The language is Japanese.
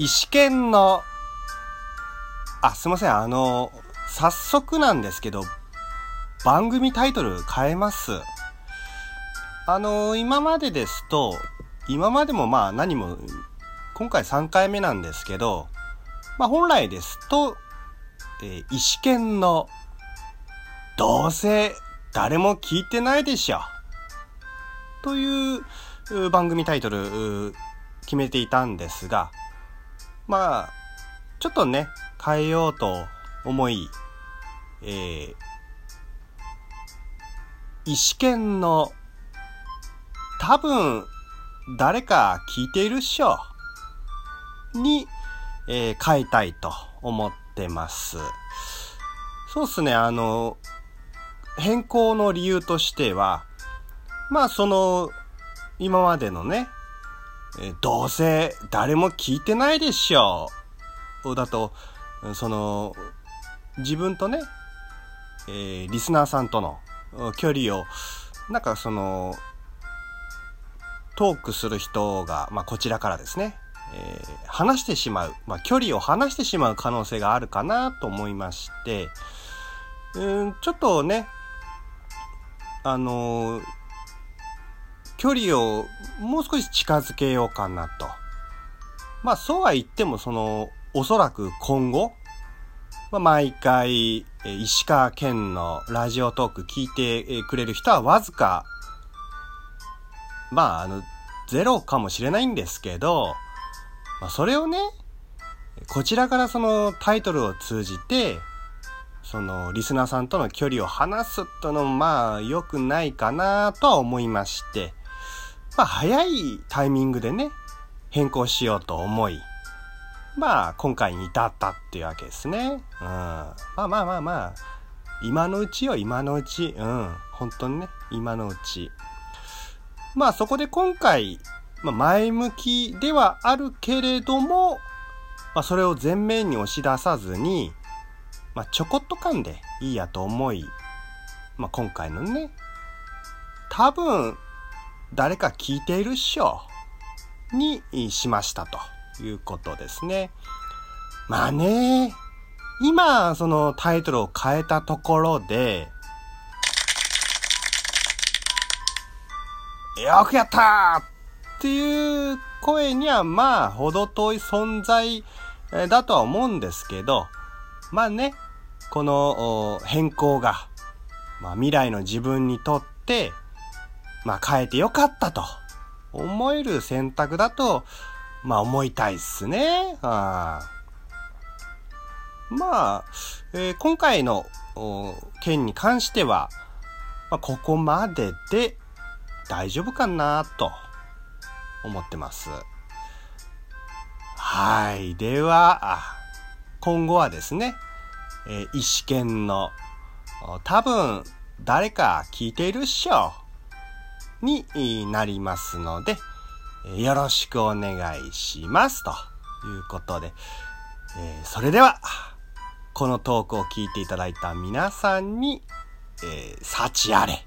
石剣の、あ、すいません。あの、早速なんですけど、番組タイトル変えます。あの、今までですと、今までもまあ何も、今回3回目なんですけど、まあ本来ですと、えー、石剣の、どうせ誰も聞いてないでしょ。という番組タイトル決めていたんですが、まあ、ちょっとね、変えようと思い、えー、石剣の多分誰か聞いているっしょに、えー、変えたいと思ってます。そうっすね、あの、変更の理由としては、まあその、今までのね、えどうせ誰も聞いてないでしょう。だと、その、自分とね、えー、リスナーさんとの距離を、なんかその、トークする人が、まあ、こちらからですね、えー、話してしまう、まあ、距離を離してしまう可能性があるかなと思いまして、うん、ちょっとね、あのー、距離をもう少し近づけようかなと。まあそうは言ってもその、おそらく今後、まあ、毎回、石川県のラジオトーク聞いてくれる人はわずか、まああの、ゼロかもしれないんですけど、まあそれをね、こちらからそのタイトルを通じて、そのリスナーさんとの距離を離すとのまあ良くないかなとは思いまして、まあ、早いタイミングでね、変更しようと思い、まあ、今回に至ったっていうわけですね。うん。まあまあまあまあ、今のうちよ、今のうち。うん。本当にね、今のうち。まあそこで今回、まあ、前向きではあるけれども、まあそれを前面に押し出さずに、まあちょこっと噛んでいいやと思い、まあ今回のね、多分誰か聞いているっしょにしましたということですね。まあね、今そのタイトルを変えたところで、よくやったっていう声にはまあ程遠い存在だとは思うんですけど、まあね、この変更が、まあ、未来の自分にとってまあ変えてよかったと思える選択だと、まあ思いたいっすね。あまあ、えー、今回の件に関しては、まあ、ここまでで大丈夫かなと思ってます。はい。では、今後はですね、えー、意思権の多分誰か聞いているっしょ。になりますので、よろしくお願いしますということで、えー、それでは、このトークを聞いていただいた皆さんに、えー、幸あれ。